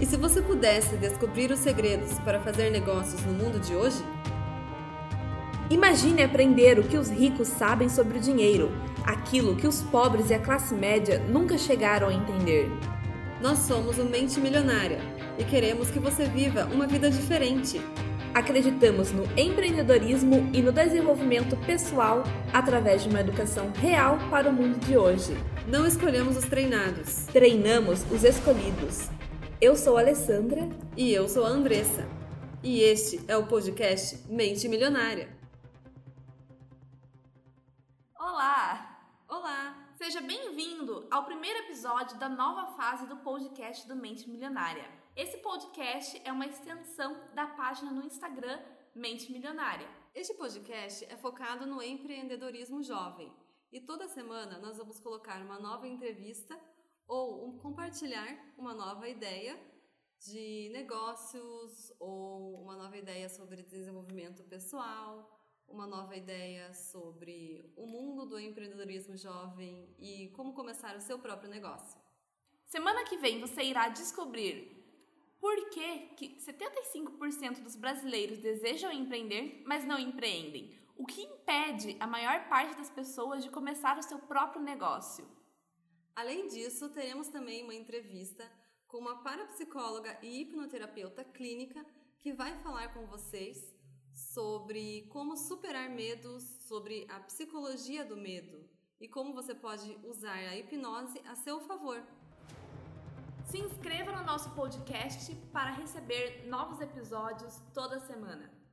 E se você pudesse descobrir os segredos para fazer negócios no mundo de hoje? Imagine aprender o que os ricos sabem sobre o dinheiro, aquilo que os pobres e a classe média nunca chegaram a entender. Nós somos o Mente Milionária e queremos que você viva uma vida diferente. Acreditamos no empreendedorismo e no desenvolvimento pessoal através de uma educação real para o mundo de hoje. Não escolhemos os treinados, treinamos os escolhidos. Eu sou a Alessandra e eu sou a Andressa. E este é o podcast Mente Milionária. Olá! Olá! Seja bem-vindo ao primeiro episódio da nova fase do podcast do Mente Milionária. Esse podcast é uma extensão da página no Instagram Mente Milionária. Este podcast é focado no empreendedorismo jovem e toda semana nós vamos colocar uma nova entrevista ou um, compartilhar uma nova ideia de negócios ou uma nova ideia sobre desenvolvimento pessoal uma nova ideia sobre o mundo do empreendedorismo jovem e como começar o seu próprio negócio. Semana que vem você irá descobrir por que, que 75% dos brasileiros desejam empreender, mas não empreendem. O que impede a maior parte das pessoas de começar o seu próprio negócio? Além disso, teremos também uma entrevista com uma parapsicóloga e hipnoterapeuta clínica que vai falar com vocês sobre como superar medos, sobre a psicologia do medo e como você pode usar a hipnose a seu favor. Se inscreva no nosso podcast para receber novos episódios toda semana.